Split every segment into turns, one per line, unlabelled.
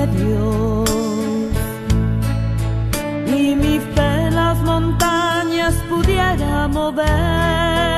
de Dios. Ni mi fe las montañas pudiera mover.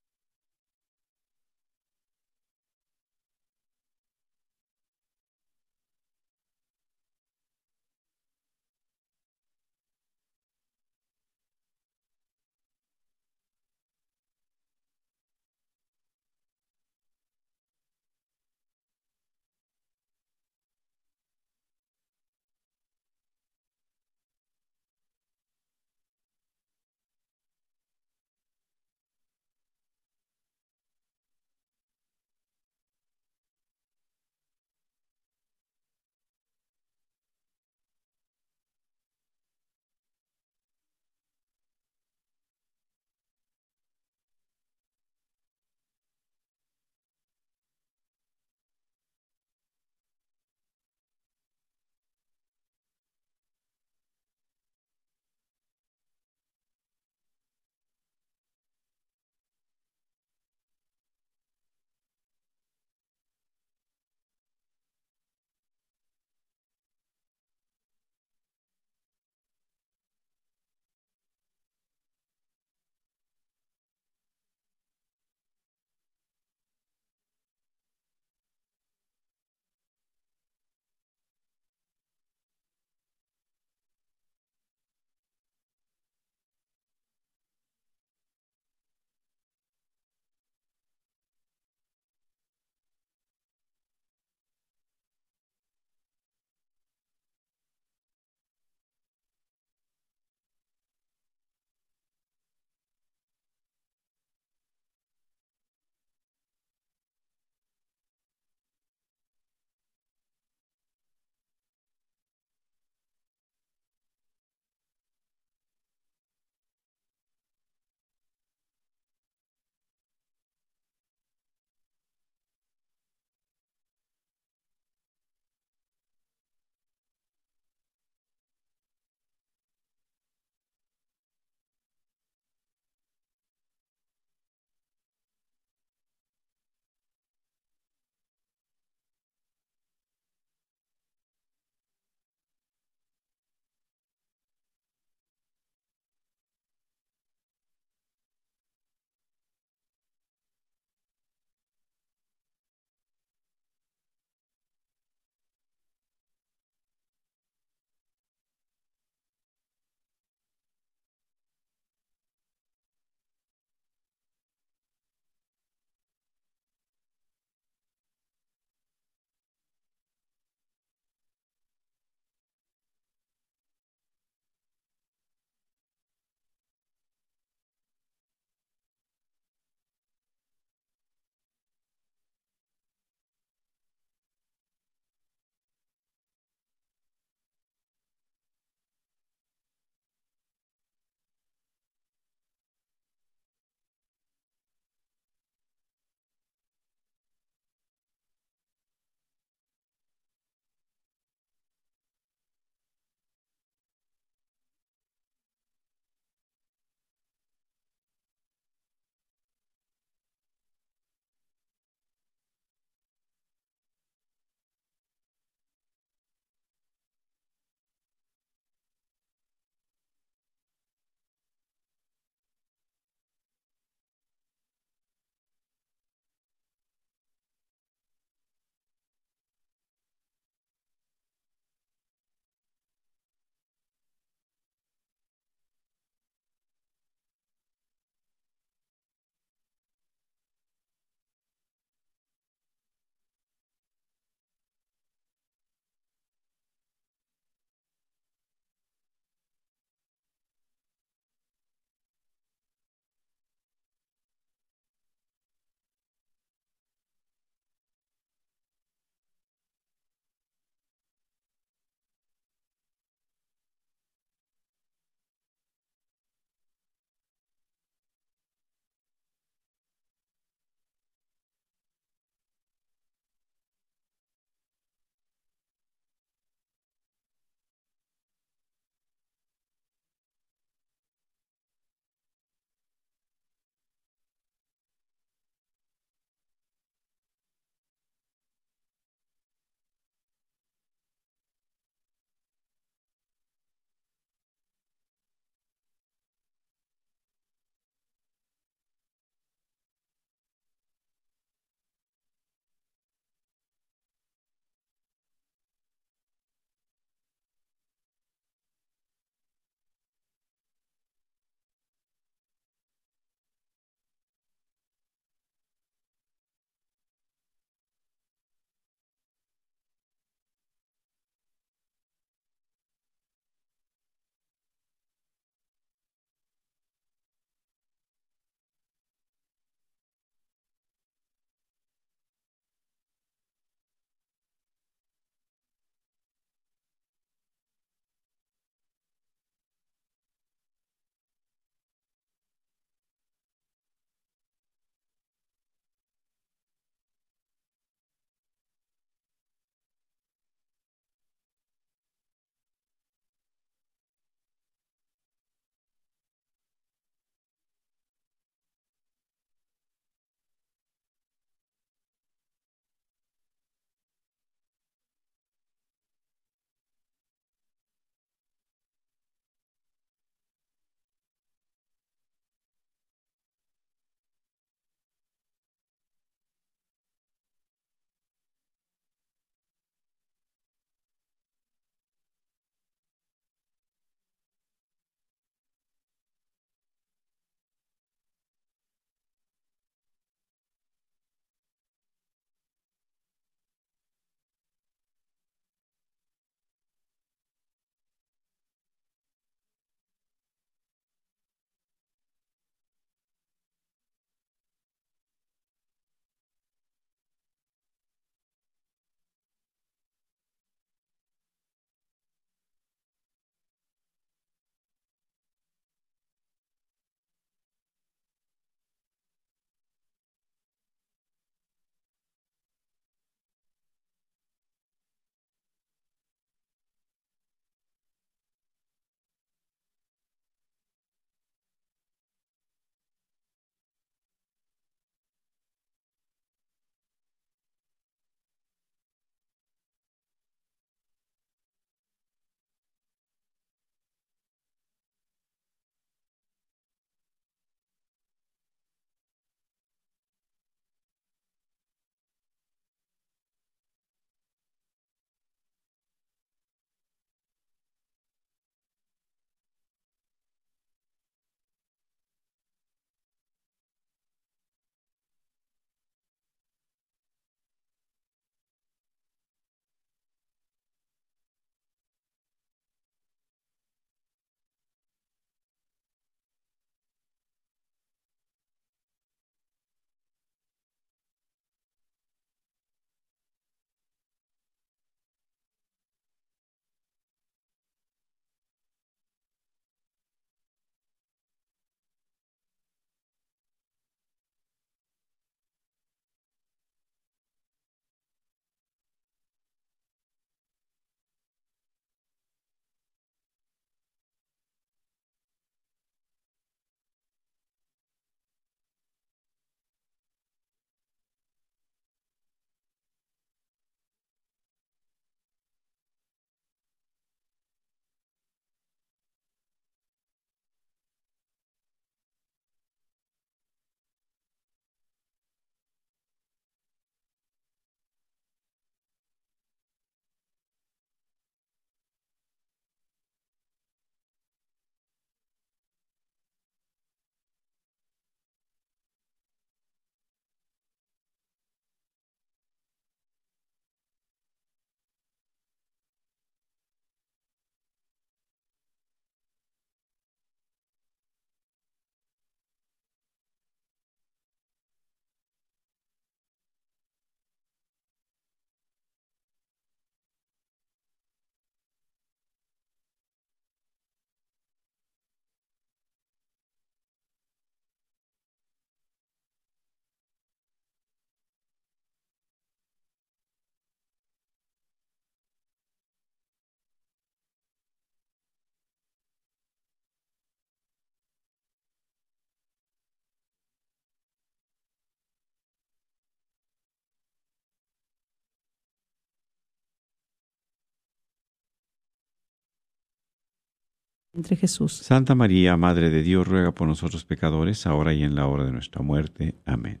Entre Jesús.
Santa María, Madre de Dios, ruega por nosotros pecadores, ahora y en la hora de nuestra muerte. Amén.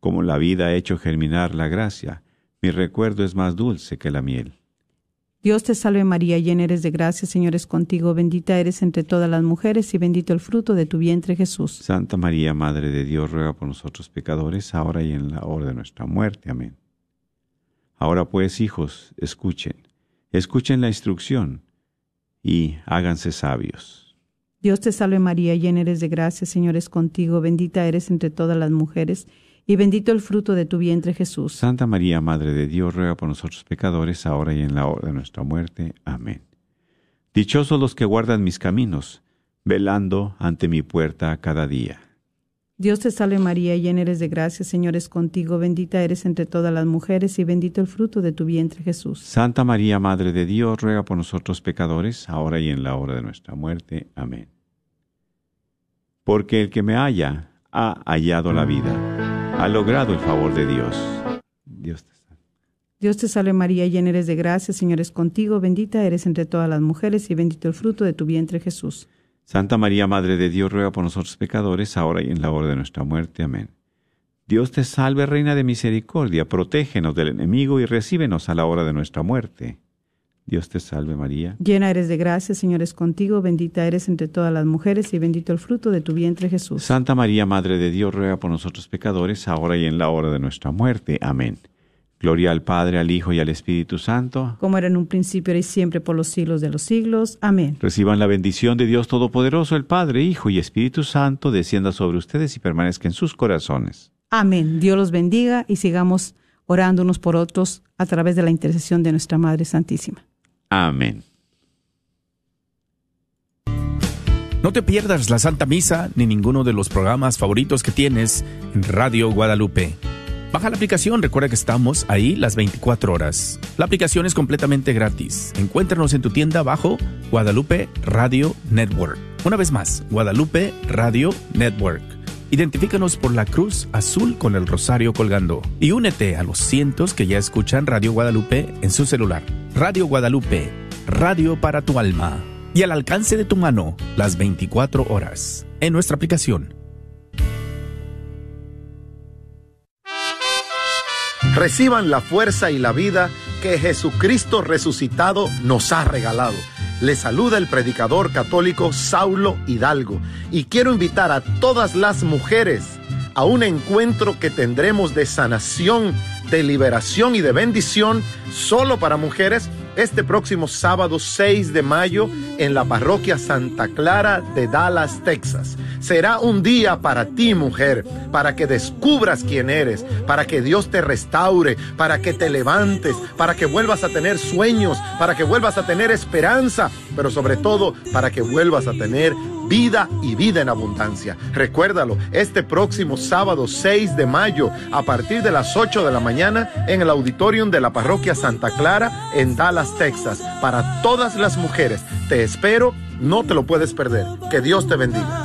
Como la vida ha hecho germinar la gracia, mi recuerdo es más dulce que la miel.
Dios te salve María, llena eres de gracia, Señor es contigo, bendita eres entre todas las mujeres y bendito el fruto de tu vientre Jesús.
Santa María, Madre de Dios, ruega por nosotros pecadores, ahora y en la hora de nuestra muerte. Amén. Ahora pues, hijos, escuchen, escuchen la instrucción y háganse sabios.
Dios te salve María, llena eres de gracia, Señor es contigo, bendita eres entre todas las mujeres, y bendito el fruto de tu vientre Jesús.
Santa María, Madre de Dios, ruega por nosotros pecadores, ahora y en la hora de nuestra muerte. Amén. Dichosos los que guardan mis caminos, velando ante mi puerta cada día.
Dios te salve María, llena eres de gracia, Señor es contigo, bendita eres entre todas las mujeres y bendito el fruto de tu vientre Jesús.
Santa María, Madre de Dios, ruega por nosotros pecadores, ahora y en la hora de nuestra muerte. Amén. Porque el que me halla, ha hallado la vida, ha logrado el favor de Dios. Dios te salve.
Dios te salve María, llena eres de gracia, Señor es contigo, bendita eres entre todas las mujeres y bendito el fruto de tu vientre Jesús.
Santa María, Madre de Dios, ruega por nosotros pecadores, ahora y en la hora de nuestra muerte. Amén. Dios te salve, Reina de Misericordia, protégenos del enemigo y recíbenos a la hora de nuestra muerte. Dios te salve, María.
Llena eres de gracia, Señor es contigo, bendita eres entre todas las mujeres y bendito el fruto de tu vientre Jesús.
Santa María, Madre de Dios, ruega por nosotros pecadores, ahora y en la hora de nuestra muerte. Amén. Gloria al Padre, al Hijo y al Espíritu Santo.
Como era en un principio, ahora y siempre, por los siglos de los siglos. Amén.
Reciban la bendición de Dios Todopoderoso, el Padre, Hijo y Espíritu Santo, descienda sobre ustedes y permanezca en sus corazones.
Amén. Dios los bendiga y sigamos orando unos por otros a través de la intercesión de nuestra Madre Santísima.
Amén.
No te pierdas la Santa Misa ni ninguno de los programas favoritos que tienes en Radio Guadalupe. Baja la aplicación, recuerda que estamos ahí las 24 horas. La aplicación es completamente gratis. Encuéntranos en tu tienda bajo Guadalupe Radio Network. Una vez más, Guadalupe Radio Network. Identifícanos por la cruz azul con el rosario colgando y únete a los cientos que ya escuchan Radio Guadalupe en su celular. Radio Guadalupe, radio para tu alma y al alcance de tu mano las 24 horas en nuestra aplicación.
Reciban la fuerza y la vida que Jesucristo resucitado nos ha regalado. Les saluda el predicador católico Saulo Hidalgo y quiero invitar a todas las mujeres a un encuentro que tendremos de sanación, de liberación y de bendición solo para mujeres este próximo sábado 6 de mayo en la parroquia Santa Clara de Dallas, Texas. Será un día para ti, mujer, para que descubras quién eres, para que Dios te restaure, para que te levantes, para que vuelvas a tener sueños, para que vuelvas a tener esperanza, pero sobre todo para que vuelvas a tener vida y vida en abundancia. Recuérdalo, este próximo sábado 6 de mayo, a partir de las 8 de la mañana, en el auditorium de la parroquia Santa Clara en Dallas, Texas, para todas las mujeres. Te espero, no te lo puedes perder. Que Dios te bendiga.